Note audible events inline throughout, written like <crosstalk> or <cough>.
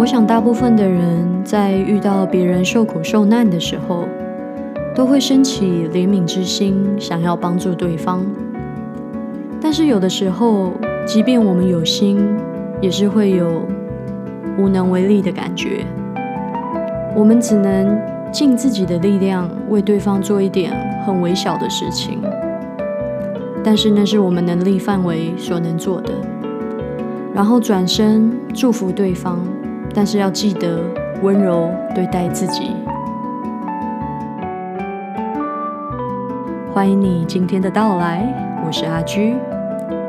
我想，大部分的人在遇到别人受苦受难的时候，都会升起怜悯之心，想要帮助对方。但是有的时候，即便我们有心，也是会有无能为力的感觉。我们只能尽自己的力量，为对方做一点很微小的事情。但是那是我们能力范围所能做的。然后转身祝福对方，但是要记得温柔对待自己。欢迎你今天的到来，我是阿居，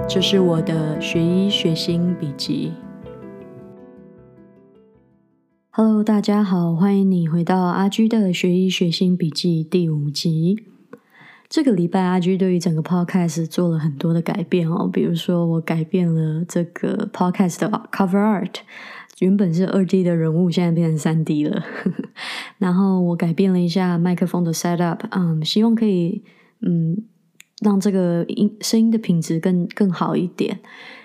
这是我的学医学心笔记。Hello，大家好，欢迎你回到阿居的学医学心笔记第五集。这个礼拜，阿居对于整个 podcast 做了很多的改变哦。比如说，我改变了这个 podcast 的 cover art，原本是二 D 的人物，现在变成三 D 了。<laughs> 然后我改变了一下麦克风的 set up，嗯，希望可以嗯让这个音声音的品质更更好一点。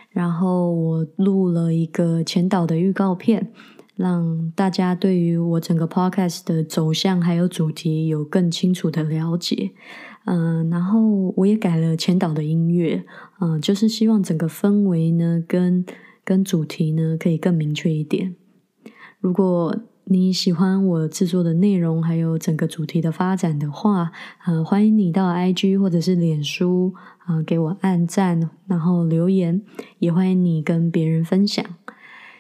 然后我录了一个前导的预告片，让大家对于我整个 podcast 的走向还有主题有更清楚的了解。嗯，然后我也改了前导的音乐，嗯，就是希望整个氛围呢，跟跟主题呢，可以更明确一点。如果你喜欢我制作的内容，还有整个主题的发展的话，呃，欢迎你到 IG 或者是脸书啊，给我按赞，然后留言，也欢迎你跟别人分享。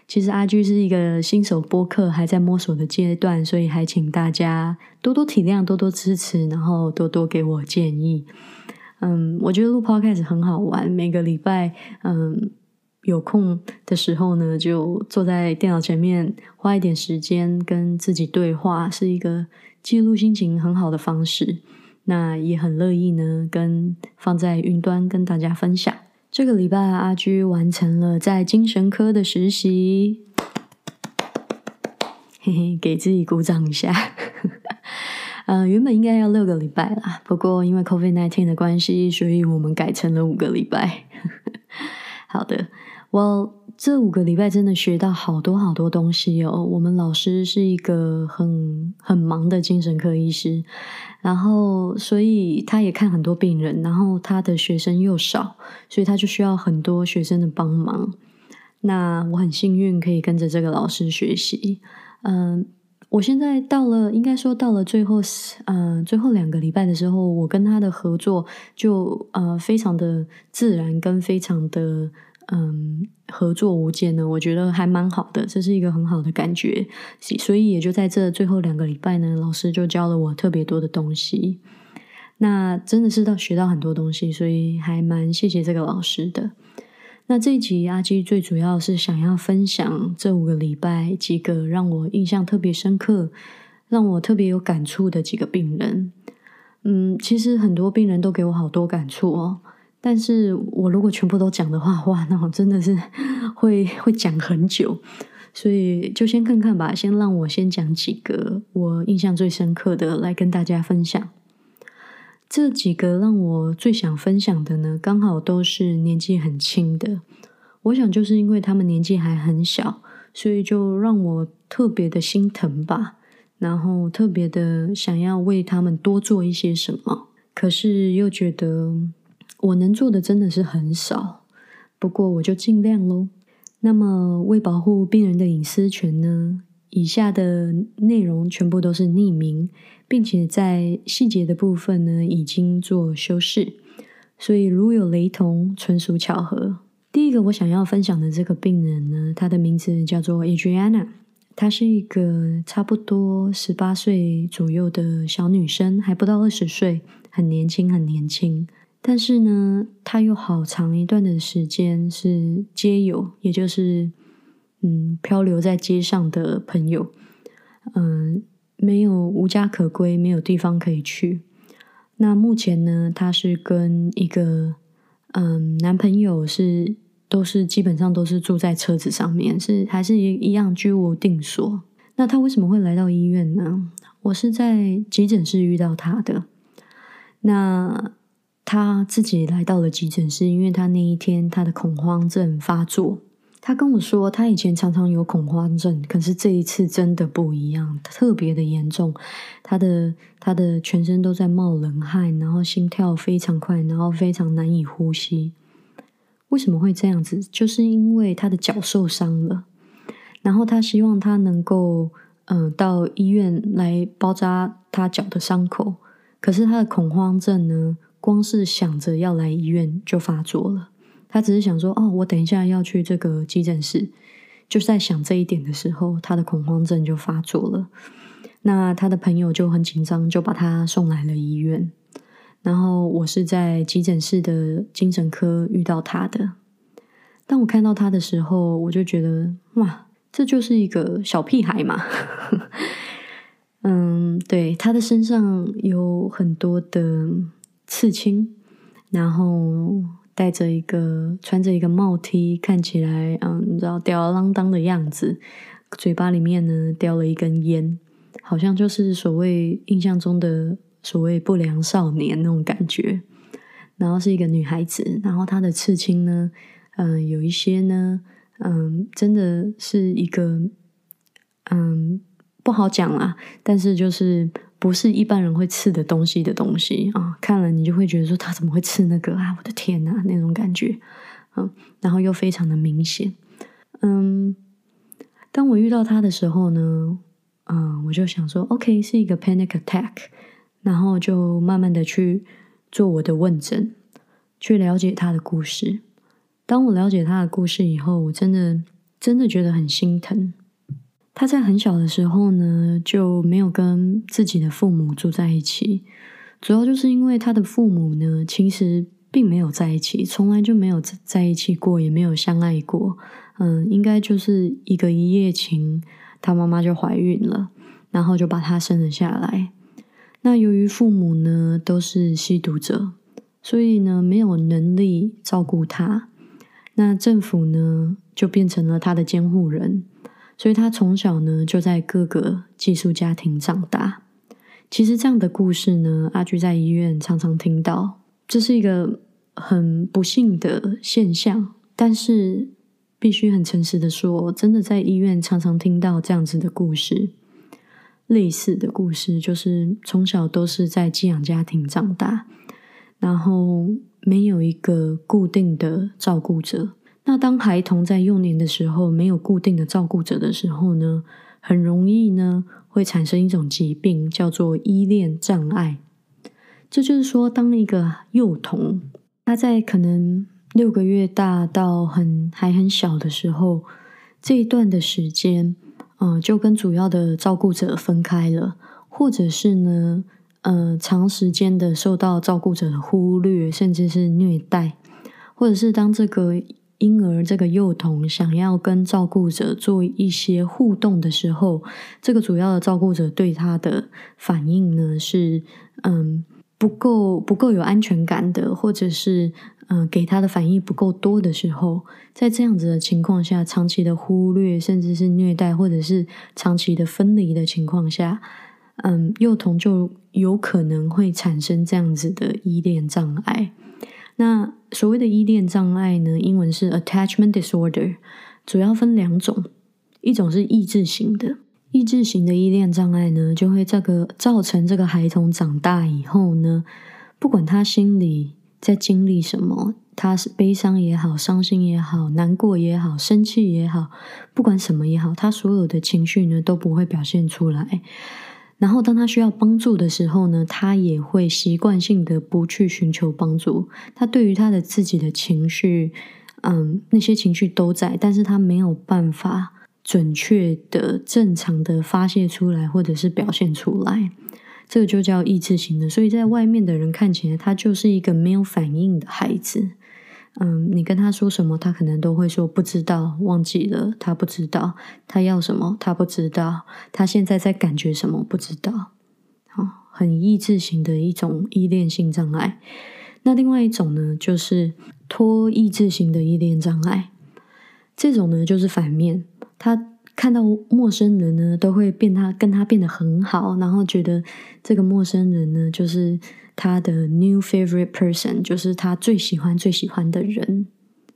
其实阿居是一个新手播客，还在摸索的阶段，所以还请大家多多体谅、多多支持，然后多多给我建议。嗯，我觉得录 podcast 很好玩，每个礼拜嗯有空的时候呢，就坐在电脑前面花一点时间跟自己对话，是一个记录心情很好的方式。那也很乐意呢，跟放在云端跟大家分享。这个礼拜，阿居完成了在精神科的实习，嘿嘿，给自己鼓掌一下。<laughs> 呃，原本应该要六个礼拜啦，不过因为 COVID nineteen 的关系，所以我们改成了五个礼拜。<laughs> 好的，我这五个礼拜真的学到好多好多东西哦。我们老师是一个很很忙的精神科医师。然后，所以他也看很多病人，然后他的学生又少，所以他就需要很多学生的帮忙。那我很幸运可以跟着这个老师学习。嗯，我现在到了，应该说到了最后，嗯，最后两个礼拜的时候，我跟他的合作就呃非常的自然，跟非常的。嗯，合作无间呢，我觉得还蛮好的，这是一个很好的感觉。所以也就在这最后两个礼拜呢，老师就教了我特别多的东西。那真的是到学到很多东西，所以还蛮谢谢这个老师的。那这一集阿基最主要是想要分享这五个礼拜几个让我印象特别深刻、让我特别有感触的几个病人。嗯，其实很多病人都给我好多感触哦。但是我如果全部都讲的话，哇，那我真的是 <laughs> 会会讲很久，所以就先看看吧。先让我先讲几个我印象最深刻的来跟大家分享。这几个让我最想分享的呢，刚好都是年纪很轻的。我想就是因为他们年纪还很小，所以就让我特别的心疼吧，然后特别的想要为他们多做一些什么，可是又觉得。我能做的真的是很少，不过我就尽量喽。那么，为保护病人的隐私权呢？以下的内容全部都是匿名，并且在细节的部分呢已经做修饰，所以如有雷同，纯属巧合。第一个我想要分享的这个病人呢，她的名字叫做 Adriana，她是一个差不多十八岁左右的小女生，还不到二十岁，很年轻，很年轻。但是呢，他有好长一段的时间是街友，也就是嗯漂流在街上的朋友，嗯，没有无家可归，没有地方可以去。那目前呢，他是跟一个嗯男朋友是都是基本上都是住在车子上面，是还是一一样居无定所。那他为什么会来到医院呢？我是在急诊室遇到他的。那他自己来到了急诊室，因为他那一天他的恐慌症发作，他跟我说，他以前常常有恐慌症，可是这一次真的不一样，特别的严重。他的他的全身都在冒冷汗，然后心跳非常快，然后非常难以呼吸。为什么会这样子？就是因为他的脚受伤了，然后他希望他能够嗯到医院来包扎他脚的伤口，可是他的恐慌症呢，光是想着要来医院就发作了。他只是想说：“哦，我等一下要去这个急诊室。”就在想这一点的时候，他的恐慌症就发作了。那他的朋友就很紧张，就把他送来了医院。然后我是在急诊室的精神科遇到他的。当我看到他的时候，我就觉得哇，这就是一个小屁孩嘛。<laughs> 嗯，对，他的身上有很多的刺青，然后。戴着一个穿着一个帽 T，看起来嗯，你知道吊儿郎当的样子，嘴巴里面呢叼了一根烟，好像就是所谓印象中的所谓不良少年那种感觉。然后是一个女孩子，然后她的刺青呢，嗯，有一些呢，嗯，真的是一个，嗯，不好讲啦，但是就是。不是一般人会刺的东西的东西啊，看了你就会觉得说他怎么会刺那个啊？我的天哪，那种感觉，嗯，然后又非常的明显，嗯，当我遇到他的时候呢，嗯，我就想说，OK，是一个 panic attack，然后就慢慢的去做我的问诊，去了解他的故事。当我了解他的故事以后，我真的真的觉得很心疼。他在很小的时候呢，就没有跟自己的父母住在一起，主要就是因为他的父母呢，其实并没有在一起，从来就没有在一起过，也没有相爱过。嗯，应该就是一个一夜情，他妈妈就怀孕了，然后就把他生了下来。那由于父母呢都是吸毒者，所以呢没有能力照顾他，那政府呢就变成了他的监护人。所以他从小呢就在各个寄宿家庭长大。其实这样的故事呢，阿居在医院常常听到，这是一个很不幸的现象。但是必须很诚实的说，真的在医院常常听到这样子的故事，类似的故事，就是从小都是在寄养家庭长大，然后没有一个固定的照顾者。那当孩童在幼年的时候没有固定的照顾者的时候呢，很容易呢会产生一种疾病，叫做依恋障碍。这就是说，当一个幼童他在可能六个月大到很还很小的时候，这一段的时间，嗯，就跟主要的照顾者分开了，或者是呢，呃，长时间的受到照顾者的忽略，甚至是虐待，或者是当这个。婴儿这个幼童想要跟照顾者做一些互动的时候，这个主要的照顾者对他的反应呢是嗯不够不够有安全感的，或者是嗯给他的反应不够多的时候，在这样子的情况下，长期的忽略，甚至是虐待，或者是长期的分离的情况下，嗯，幼童就有可能会产生这样子的依恋障碍。那所谓的依恋障碍呢？英文是 attachment disorder，主要分两种，一种是抑制型的，抑制型的依恋障碍呢，就会这个造成这个孩童长大以后呢，不管他心里在经历什么，他是悲伤也好，伤心也好，难过也好，生气也好，不管什么也好，他所有的情绪呢都不会表现出来。然后，当他需要帮助的时候呢，他也会习惯性的不去寻求帮助。他对于他的自己的情绪，嗯，那些情绪都在，但是他没有办法准确的、正常的发泄出来，或者是表现出来。这个就叫抑制型的。所以在外面的人看起来，他就是一个没有反应的孩子。嗯，你跟他说什么，他可能都会说不知道，忘记了，他不知道他要什么，他不知道他现在在感觉什么，不知道。好，很抑制型的一种依恋性障碍。那另外一种呢，就是脱抑制型的依恋障碍。这种呢，就是反面，他。看到陌生人呢，都会变他跟他变得很好，然后觉得这个陌生人呢，就是他的 new favorite person，就是他最喜欢最喜欢的人。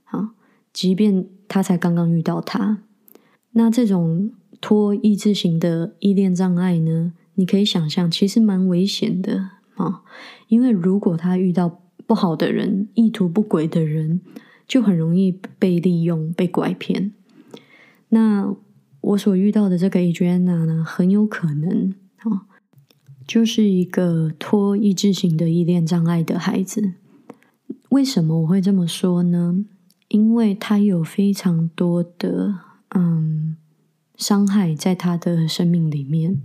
啊，即便他才刚刚遇到他。那这种拖意志型的依恋障碍呢？你可以想象，其实蛮危险的啊，因为如果他遇到不好的人、意图不轨的人，就很容易被利用、被拐骗。那我所遇到的这个 Adriana 呢，很有可能啊，就是一个拖意志型的依恋障碍的孩子。为什么我会这么说呢？因为他有非常多的嗯伤害在他的生命里面。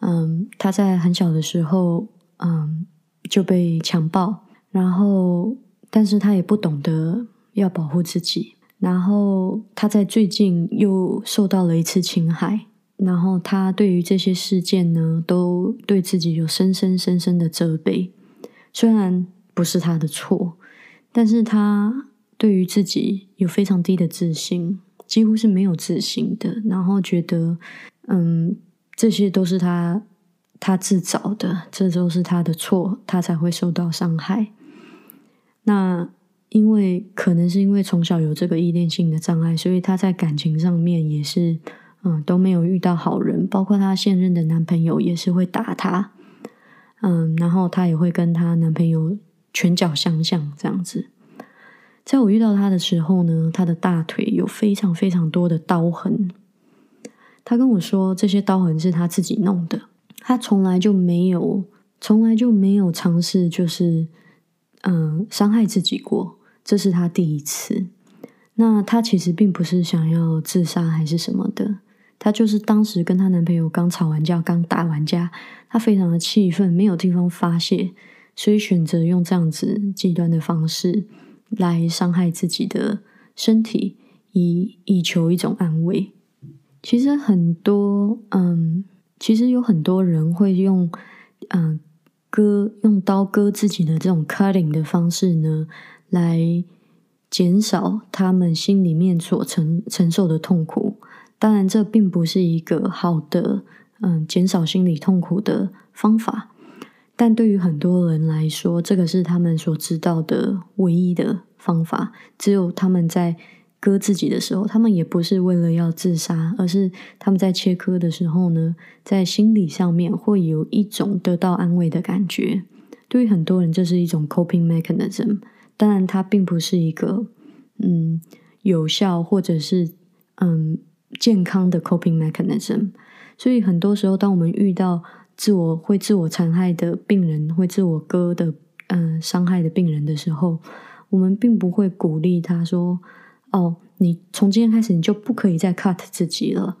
嗯，他在很小的时候，嗯就被强暴，然后但是他也不懂得要保护自己。然后他在最近又受到了一次侵害，然后他对于这些事件呢，都对自己有深深深深的责备。虽然不是他的错，但是他对于自己有非常低的自信，几乎是没有自信的。然后觉得，嗯，这些都是他他自找的，这都是他的错，他才会受到伤害。那。因为可能是因为从小有这个依恋性的障碍，所以他在感情上面也是，嗯，都没有遇到好人，包括她现任的男朋友也是会打她，嗯，然后她也会跟她男朋友拳脚相向这样子。在我遇到她的时候呢，她的大腿有非常非常多的刀痕，她跟我说这些刀痕是她自己弄的，她从来就没有，从来就没有尝试就是。嗯，伤害自己过，这是她第一次。那她其实并不是想要自杀还是什么的，她就是当时跟她男朋友刚吵完架，刚打完架，她非常的气愤，没有地方发泄，所以选择用这样子极端的方式来伤害自己的身体，以以求一种安慰。其实很多，嗯，其实有很多人会用，嗯。割用刀割自己的这种 cutting 的方式呢，来减少他们心里面所承承受的痛苦。当然，这并不是一个好的嗯减少心理痛苦的方法。但对于很多人来说，这个是他们所知道的唯一的方法。只有他们在。割自己的时候，他们也不是为了要自杀，而是他们在切割的时候呢，在心理上面会有一种得到安慰的感觉。对于很多人，这是一种 coping mechanism。当然，它并不是一个嗯有效或者是嗯健康的 coping mechanism。所以很多时候，当我们遇到自我会自我残害的病人，会自我割的嗯伤害的病人的时候，我们并不会鼓励他说。哦，你从今天开始你就不可以再 cut 自己了。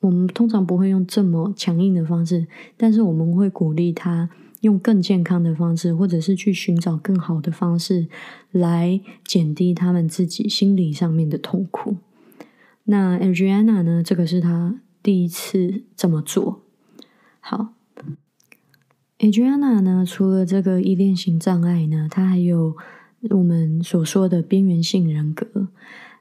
我们通常不会用这么强硬的方式，但是我们会鼓励他用更健康的方式，或者是去寻找更好的方式来减低他们自己心理上面的痛苦。那 Adriana 呢？这个是她第一次这么做。好，Adriana 呢，除了这个依恋型障碍呢，他还有我们所说的边缘性人格。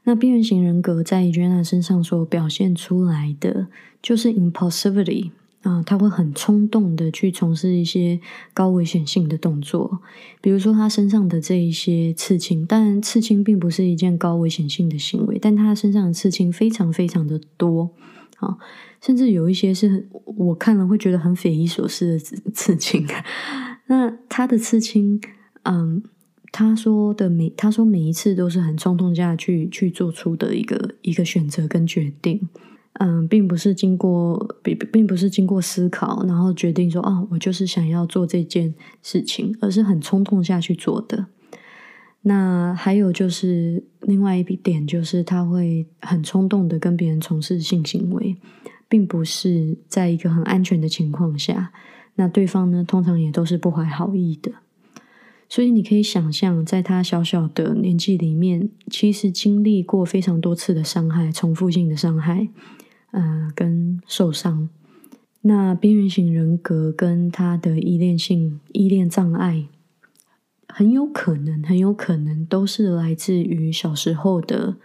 那边缘型人格在 Adriana 身上所表现出来的就是 impulsivity 啊，他会很冲动的去从事一些高危险性的动作，比如说他身上的这一些刺青，但刺青并不是一件高危险性的行为，但他身上的刺青非常非常的多啊，甚至有一些是我看了会觉得很匪夷所思的刺刺青。那他的刺青，嗯。他说的每他说每一次都是很冲动下去去做出的一个一个选择跟决定，嗯，并不是经过并并不是经过思考，然后决定说哦，我就是想要做这件事情，而是很冲动下去做的。那还有就是另外一点，就是他会很冲动的跟别人从事性行为，并不是在一个很安全的情况下。那对方呢，通常也都是不怀好意的。所以你可以想象，在他小小的年纪里面，其实经历过非常多次的伤害，重复性的伤害，呃，跟受伤。那边缘型人格跟他的依恋性依恋障碍，很有可能，很有可能都是来自于小时候的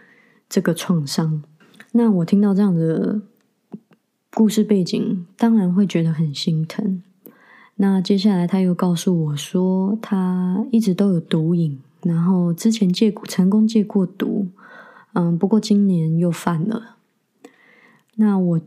这个创伤。那我听到这样的故事背景，当然会觉得很心疼。那接下来他又告诉我说，他一直都有毒瘾，然后之前戒过成功戒过毒，嗯，不过今年又犯了。那我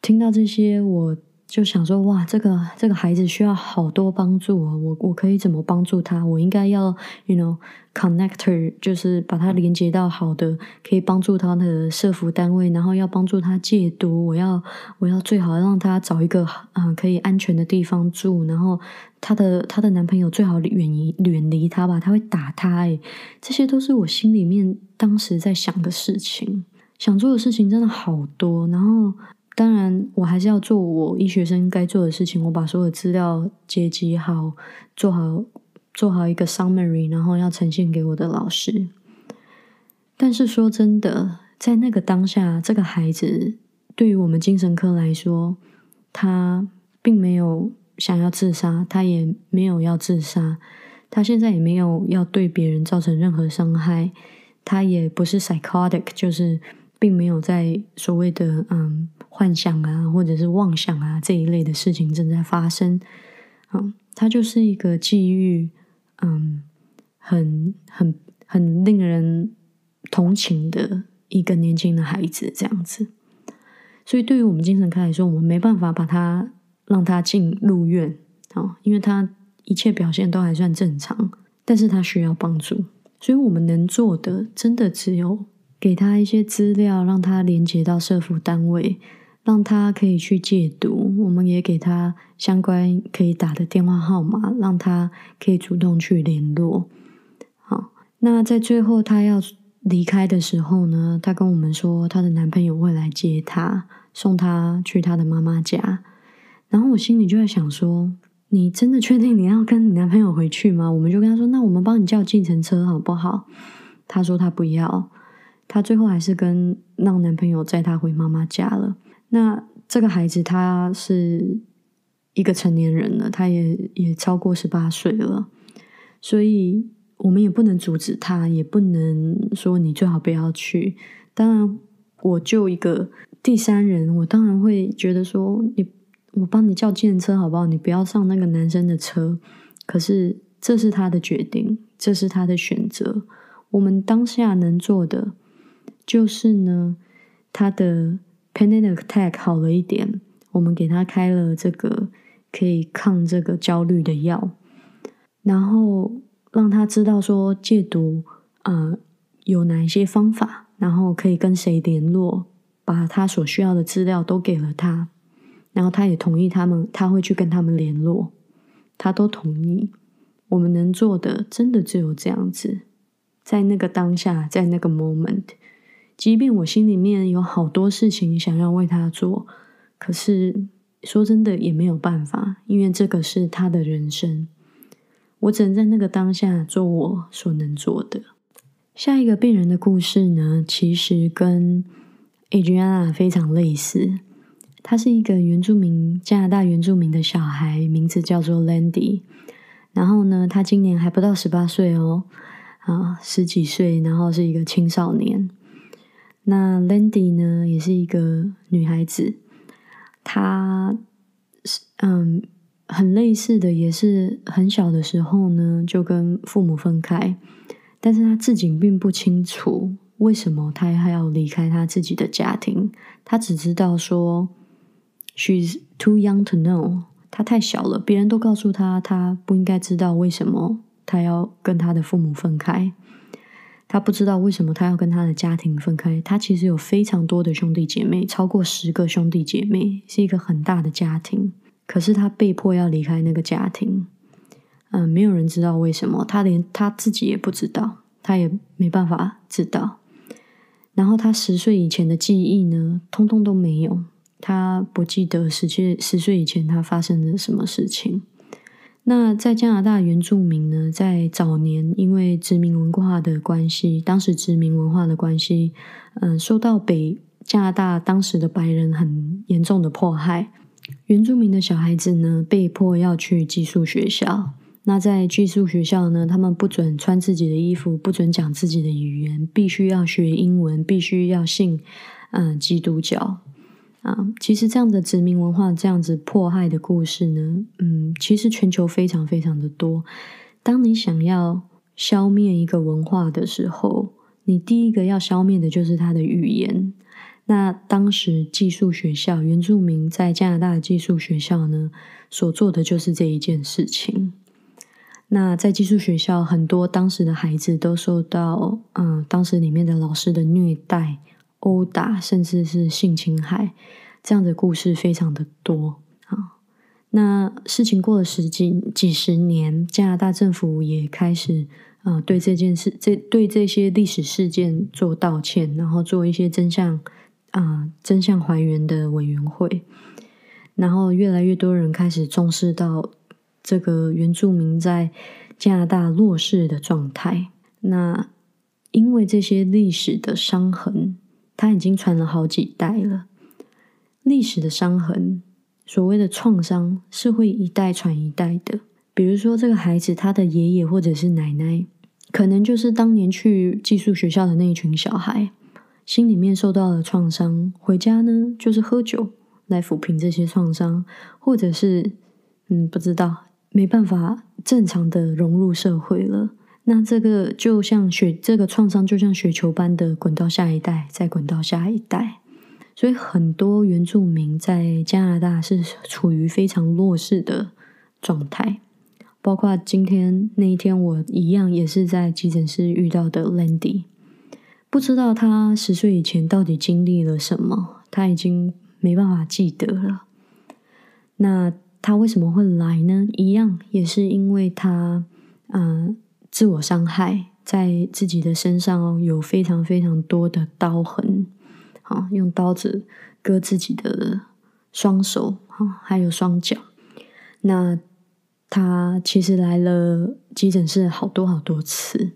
听到这些，我。就想说，哇，这个这个孩子需要好多帮助啊！我我可以怎么帮助他？我应该要，you know，connector，就是把他连接到好的，可以帮助他的社服单位，然后要帮助他戒毒。我要我要最好让他找一个啊可以安全的地方住，然后他的他的男朋友最好远离远离他吧，他会打他。诶，这些都是我心里面当时在想的事情，想做的事情真的好多，然后。当然，我还是要做我医学生该做的事情。我把所有资料结集好，做好做好一个 summary，然后要呈现给我的老师。但是说真的，在那个当下，这个孩子对于我们精神科来说，他并没有想要自杀，他也没有要自杀，他现在也没有要对别人造成任何伤害，他也不是 psychotic，就是并没有在所谓的嗯。幻想啊，或者是妄想啊，这一类的事情正在发生。嗯，他就是一个际遇，嗯，很很很令人同情的一个年轻的孩子，这样子。所以，对于我们精神科来说，我们没办法把他让他进入院啊，因为他一切表现都还算正常，但是他需要帮助。所以我们能做的，真的只有给他一些资料，让他连接到社福单位。让他可以去戒毒，我们也给他相关可以打的电话号码，让他可以主动去联络。好，那在最后他要离开的时候呢，他跟我们说，他的男朋友会来接他，送他去他的妈妈家。然后我心里就在想说，你真的确定你要跟你男朋友回去吗？我们就跟他说，那我们帮你叫计程车好不好？他说他不要，她最后还是跟让男朋友载她回妈妈家了。那这个孩子他是一个成年人了，他也也超过十八岁了，所以我们也不能阻止他，也不能说你最好不要去。当然，我就一个第三人，我当然会觉得说，你我帮你叫计程车好不好？你不要上那个男生的车。可是这是他的决定，这是他的选择。我们当下能做的就是呢，他的。Panic attack 好了一点，我们给他开了这个可以抗这个焦虑的药，然后让他知道说戒毒啊有哪一些方法，然后可以跟谁联络，把他所需要的资料都给了他，然后他也同意他们，他会去跟他们联络，他都同意。我们能做的真的只有这样子，在那个当下，在那个 moment。即便我心里面有好多事情想要为他做，可是说真的也没有办法，因为这个是他的人生。我只能在那个当下做我所能做的。下一个病人的故事呢，其实跟 Adriana 非常类似。他是一个原住民，加拿大原住民的小孩，名字叫做 Landy。然后呢，他今年还不到十八岁哦，啊，十几岁，然后是一个青少年。那 Landy 呢，也是一个女孩子，她是嗯，很类似的，也是很小的时候呢，就跟父母分开，但是她自己并不清楚为什么她还要离开她自己的家庭，她只知道说 she's too young to know，她太小了，别人都告诉她，她不应该知道为什么她要跟她的父母分开。他不知道为什么他要跟他的家庭分开。他其实有非常多的兄弟姐妹，超过十个兄弟姐妹，是一个很大的家庭。可是他被迫要离开那个家庭，嗯，没有人知道为什么，他连他自己也不知道，他也没办法知道。然后他十岁以前的记忆呢，通通都没有，他不记得十岁十岁以前他发生了什么事情。那在加拿大原住民呢，在早年因为殖民文化的关系，当时殖民文化的关系，嗯，受到北加拿大当时的白人很严重的迫害。原住民的小孩子呢，被迫要去寄宿学校。那在寄宿学校呢，他们不准穿自己的衣服，不准讲自己的语言，必须要学英文，必须要信嗯基督教。啊，其实这样的殖民文化、这样子迫害的故事呢，嗯，其实全球非常非常的多。当你想要消灭一个文化的时候，你第一个要消灭的就是他的语言。那当时寄宿学校原住民在加拿大的寄宿学校呢，所做的就是这一件事情。那在寄宿学校，很多当时的孩子都受到嗯，当时里面的老师的虐待、殴打，甚至是性侵害，这样的故事非常的多啊。那事情过了十几几十年，加拿大政府也开始啊，对这件事、这对这些历史事件做道歉，然后做一些真相。啊，真相还原的委员会，然后越来越多人开始重视到这个原住民在加拿大弱势的状态。那因为这些历史的伤痕，它已经传了好几代了。历史的伤痕，所谓的创伤，是会一代传一代的。比如说，这个孩子他的爷爷或者是奶奶，可能就是当年去寄宿学校的那一群小孩。心里面受到了创伤，回家呢就是喝酒来抚平这些创伤，或者是嗯不知道没办法正常的融入社会了。那这个就像雪，这个创伤就像雪球般的滚到下一代，再滚到下一代。所以很多原住民在加拿大是处于非常弱势的状态，包括今天那一天，我一样也是在急诊室遇到的 Landy。不知道他十岁以前到底经历了什么，他已经没办法记得了。那他为什么会来呢？一样也是因为他，嗯，自我伤害，在自己的身上有非常非常多的刀痕，啊，用刀子割自己的双手，啊，还有双脚。那他其实来了急诊室好多好多次。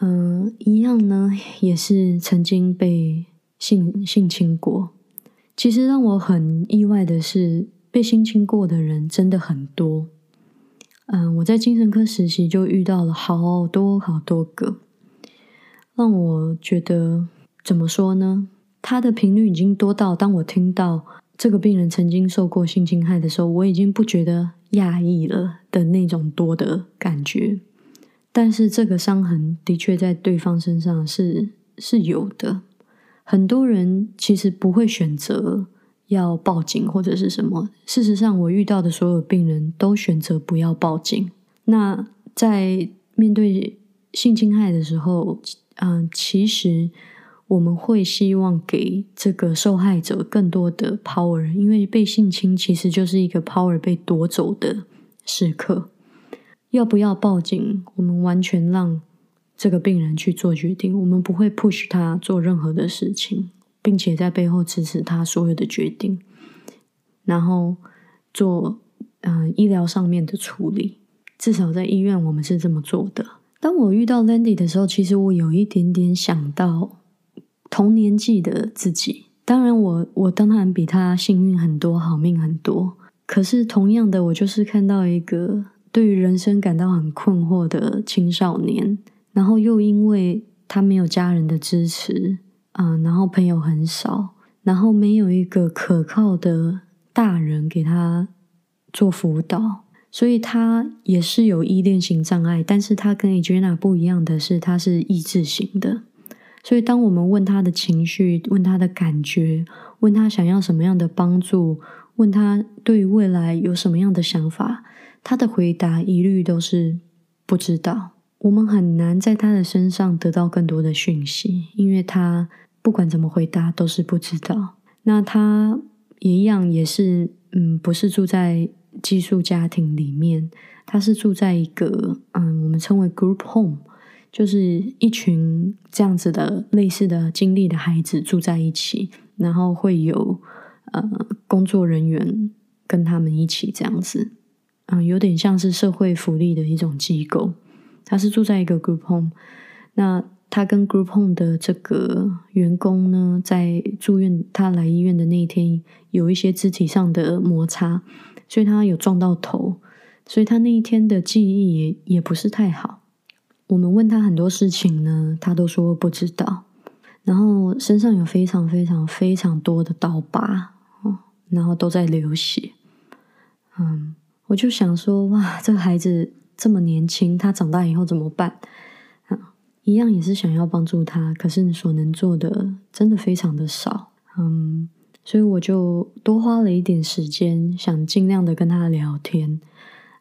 嗯，一样呢，也是曾经被性性侵过。其实让我很意外的是，被性侵过的人真的很多。嗯，我在精神科实习就遇到了好多好多个，让我觉得怎么说呢？他的频率已经多到，当我听到这个病人曾经受过性侵害的时候，我已经不觉得讶异了的那种多的感觉。但是这个伤痕的确在对方身上是是有的。很多人其实不会选择要报警或者是什么。事实上，我遇到的所有病人都选择不要报警。那在面对性侵害的时候，嗯，其实我们会希望给这个受害者更多的 power，因为被性侵其实就是一个 power 被夺走的时刻。要不要报警？我们完全让这个病人去做决定，我们不会 push 他做任何的事情，并且在背后支持他所有的决定，然后做嗯医疗上面的处理。至少在医院，我们是这么做的。当我遇到 Landy 的时候，其实我有一点点想到同年纪的自己。当然，我我当然比他幸运很多，好命很多。可是同样的，我就是看到一个。对于人生感到很困惑的青少年，然后又因为他没有家人的支持，嗯，然后朋友很少，然后没有一个可靠的大人给他做辅导，所以他也是有依恋型障碍。但是他跟 Adriana 不一样的是，他是意志型的。所以当我们问他的情绪，问他的感觉，问他想要什么样的帮助，问他对于未来有什么样的想法。他的回答一律都是不知道。我们很难在他的身上得到更多的讯息，因为他不管怎么回答都是不知道。那他也一样，也是嗯，不是住在寄宿家庭里面，他是住在一个嗯，我们称为 group home，就是一群这样子的类似的经历的孩子住在一起，然后会有呃工作人员跟他们一起这样子。嗯，有点像是社会福利的一种机构。他是住在一个 group home，那他跟 group home 的这个员工呢，在住院，他来医院的那一天，有一些肢体上的摩擦，所以他有撞到头，所以他那一天的记忆也也不是太好。我们问他很多事情呢，他都说不知道。然后身上有非常非常非常多的刀疤，哦，然后都在流血，嗯。我就想说，哇，这个孩子这么年轻，他长大以后怎么办？啊，一样也是想要帮助他，可是你所能做的真的非常的少，嗯，所以我就多花了一点时间，想尽量的跟他聊天，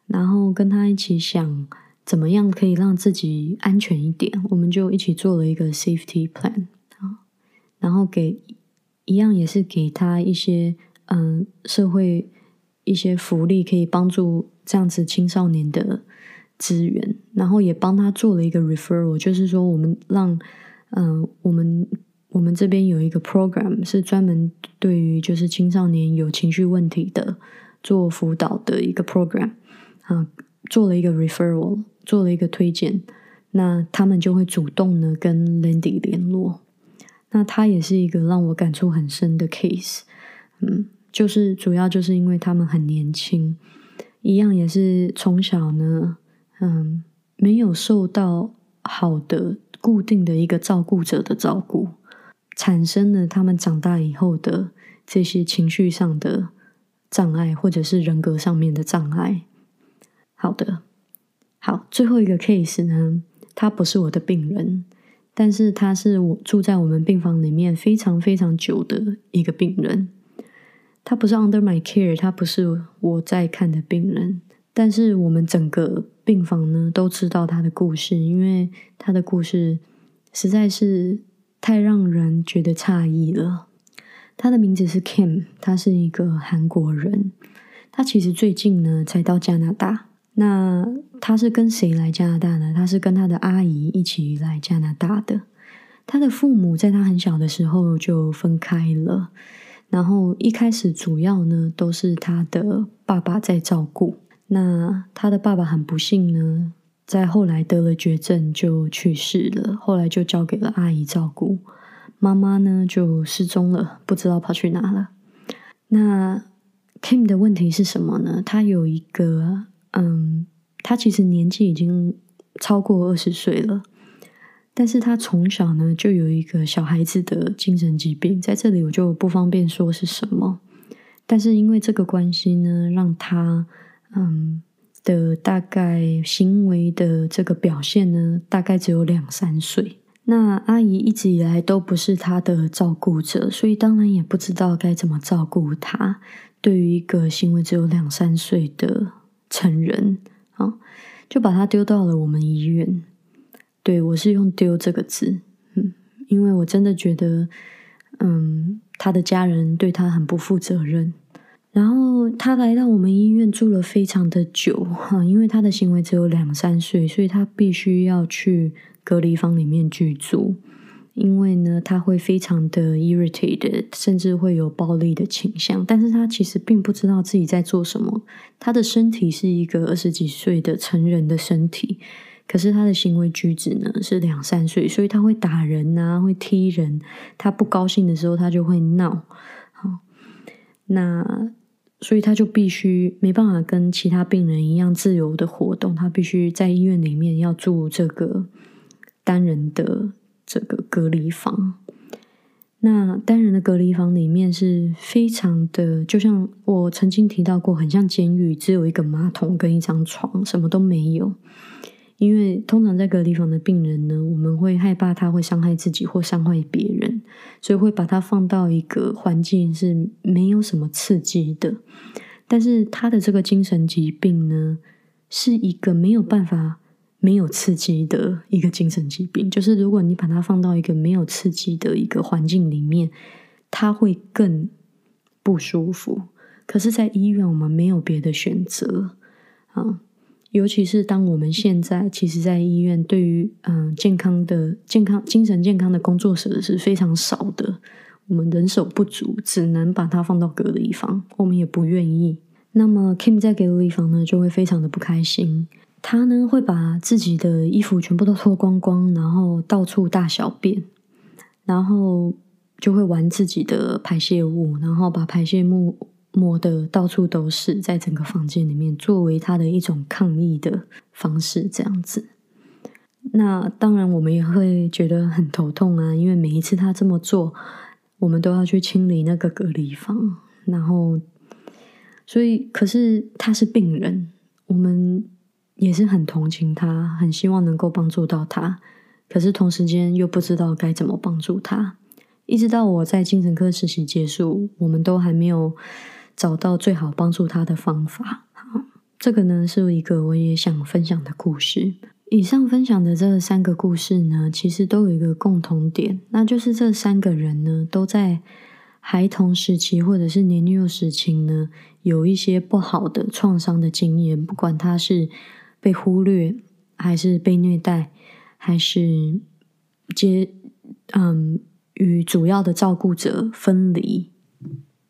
然后跟他一起想怎么样可以让自己安全一点，我们就一起做了一个 safety plan 啊，然后给一样也是给他一些嗯社会一些福利，可以帮助这样子青少年的。资源，然后也帮他做了一个 referral，就是说我们让，嗯，我们我们这边有一个 program 是专门对于就是青少年有情绪问题的做辅导的一个 program，啊，做了一个 referral，做了一个推荐，那他们就会主动呢跟 Landy 联络，那他也是一个让我感触很深的 case，嗯，就是主要就是因为他们很年轻，一样也是从小呢。嗯，没有受到好的固定的一个照顾者的照顾，产生了他们长大以后的这些情绪上的障碍，或者是人格上面的障碍。好的，好，最后一个 case 呢，他不是我的病人，但是他是我住在我们病房里面非常非常久的一个病人。他不是 under my care，他不是我在看的病人。但是我们整个病房呢都知道他的故事，因为他的故事实在是太让人觉得诧异了。他的名字是 Kim，他是一个韩国人。他其实最近呢才到加拿大。那他是跟谁来加拿大呢？他是跟他的阿姨一起来加拿大的。他的父母在他很小的时候就分开了，然后一开始主要呢都是他的爸爸在照顾。那他的爸爸很不幸呢，在后来得了绝症就去世了，后来就交给了阿姨照顾。妈妈呢就失踪了，不知道跑去哪了。那 Kim 的问题是什么呢？他有一个，嗯，他其实年纪已经超过二十岁了，但是他从小呢就有一个小孩子的精神疾病，在这里我就不方便说是什么。但是因为这个关系呢，让他。嗯的大概行为的这个表现呢，大概只有两三岁。那阿姨一直以来都不是他的照顾者，所以当然也不知道该怎么照顾他。对于一个行为只有两三岁的成人啊，就把他丢到了我们医院。对我是用“丢”这个字，嗯，因为我真的觉得，嗯，他的家人对他很不负责任。然后他来到我们医院住了非常的久哈，因为他的行为只有两三岁，所以他必须要去隔离房里面居住。因为呢，他会非常的 irritated，甚至会有暴力的倾向。但是他其实并不知道自己在做什么。他的身体是一个二十几岁的成人的身体，可是他的行为举止呢是两三岁，所以他会打人啊，会踢人。他不高兴的时候，他就会闹。好，那。所以他就必须没办法跟其他病人一样自由的活动，他必须在医院里面要住这个单人的这个隔离房。那单人的隔离房里面是非常的，就像我曾经提到过，很像监狱，只有一个马桶跟一张床，什么都没有。因为通常在隔离房的病人呢，我们会害怕他会伤害自己或伤害别人，所以会把他放到一个环境是没有什么刺激的。但是他的这个精神疾病呢，是一个没有办法没有刺激的一个精神疾病。就是如果你把他放到一个没有刺激的一个环境里面，他会更不舒服。可是，在医院我们没有别的选择啊。尤其是当我们现在，其实，在医院对于嗯健康的健康精神健康的工作者是非常少的，我们人手不足，只能把它放到隔离房，我们也不愿意。那么 Kim 在隔离房呢，就会非常的不开心，他呢会把自己的衣服全部都脱光光，然后到处大小便，然后就会玩自己的排泄物，然后把排泄物。抹的到处都是，在整个房间里面，作为他的一种抗议的方式，这样子。那当然，我们也会觉得很头痛啊，因为每一次他这么做，我们都要去清理那个隔离房，然后，所以，可是他是病人，我们也是很同情他，很希望能够帮助到他。可是同时间又不知道该怎么帮助他。一直到我在精神科实习结束，我们都还没有找到最好帮助他的方法。好，这个呢是一个我也想分享的故事。以上分享的这三个故事呢，其实都有一个共同点，那就是这三个人呢都在孩童时期或者是年幼时期呢有一些不好的创伤的经验，不管他是被忽略，还是被虐待，还是接嗯。与主要的照顾者分离，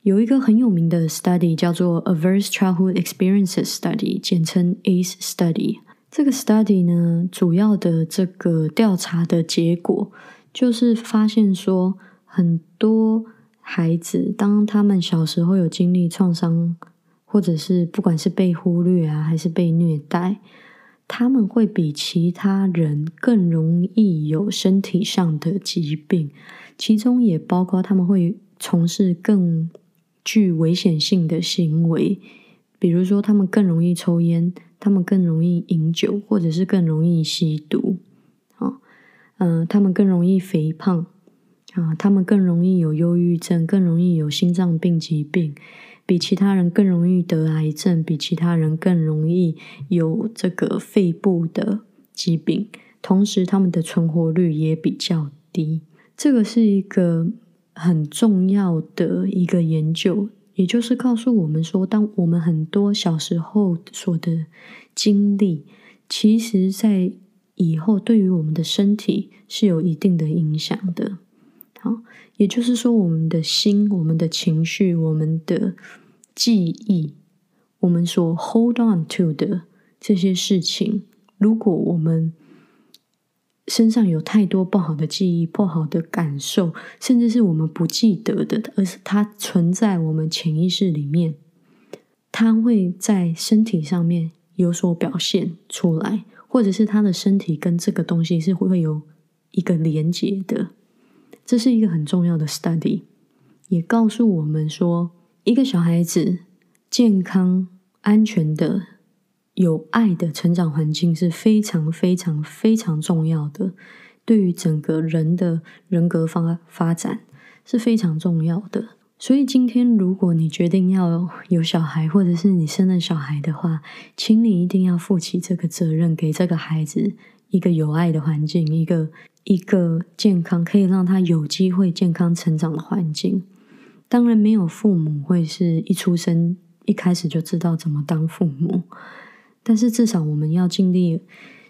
有一个很有名的 study 叫做 Adverse Childhood Experiences Study，简称 ACE Study。这个 study 呢，主要的这个调查的结果就是发现说，很多孩子当他们小时候有经历创伤，或者是不管是被忽略啊，还是被虐待，他们会比其他人更容易有身体上的疾病。其中也包括他们会从事更具危险性的行为，比如说他们更容易抽烟，他们更容易饮酒，或者是更容易吸毒。啊，嗯，他们更容易肥胖啊，他们更容易有忧郁症，更容易有心脏病疾病，比其他人更容易得癌症，比其他人更容易有这个肺部的疾病，同时他们的存活率也比较低。这个是一个很重要的一个研究，也就是告诉我们说，当我们很多小时候所的经历，其实在以后对于我们的身体是有一定的影响的。好，也就是说，我们的心、我们的情绪、我们的记忆，我们所 hold on to 的这些事情，如果我们身上有太多不好的记忆、不好的感受，甚至是我们不记得的，而是它存在我们潜意识里面，它会在身体上面有所表现出来，或者是他的身体跟这个东西是会有一个连接的。这是一个很重要的 study，也告诉我们说，一个小孩子健康、安全的。有爱的成长环境是非常非常非常重要的，对于整个人的人格发发展是非常重要的。所以今天，如果你决定要有小孩，或者是你生了小孩的话，请你一定要负起这个责任，给这个孩子一个有爱的环境，一个一个健康可以让他有机会健康成长的环境。当然，没有父母会是一出生一开始就知道怎么当父母。但是至少我们要尽力，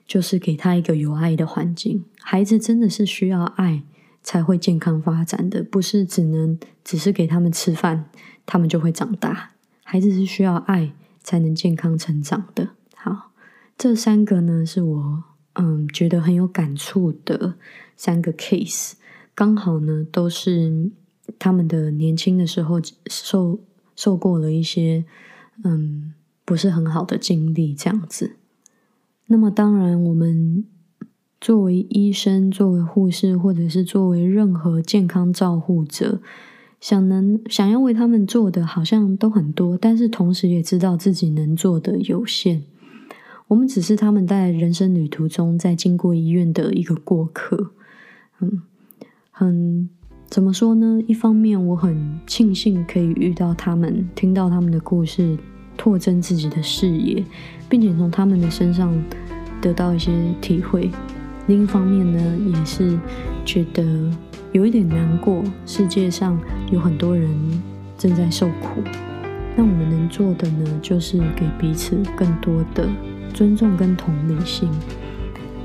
就是给他一个有爱的环境。孩子真的是需要爱才会健康发展的，不是只能只是给他们吃饭，他们就会长大。孩子是需要爱才能健康成长的。好，这三个呢是我嗯觉得很有感触的三个 case，刚好呢都是他们的年轻的时候受受过了一些嗯。不是很好的经历，这样子。那么，当然，我们作为医生、作为护士，或者是作为任何健康照护者，想能想要为他们做的，好像都很多，但是同时也知道自己能做的有限。我们只是他们在人生旅途中，在经过医院的一个过客。嗯，很怎么说呢？一方面，我很庆幸可以遇到他们，听到他们的故事。扩增自己的视野，并且从他们的身上得到一些体会。另一方面呢，也是觉得有一点难过。世界上有很多人正在受苦，那我们能做的呢，就是给彼此更多的尊重跟同理心。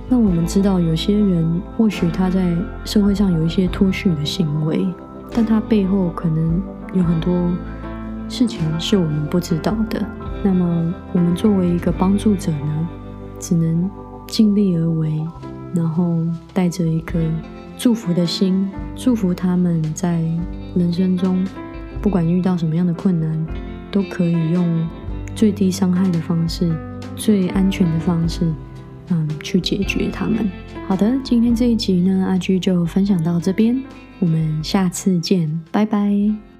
那我们知道，有些人或许他在社会上有一些脱序的行为，但他背后可能有很多。事情是我们不知道的，那么我们作为一个帮助者呢，只能尽力而为，然后带着一个祝福的心，祝福他们在人生中，不管遇到什么样的困难，都可以用最低伤害的方式、最安全的方式，嗯，去解决他们。好的，今天这一集呢，阿居就分享到这边，我们下次见，拜拜。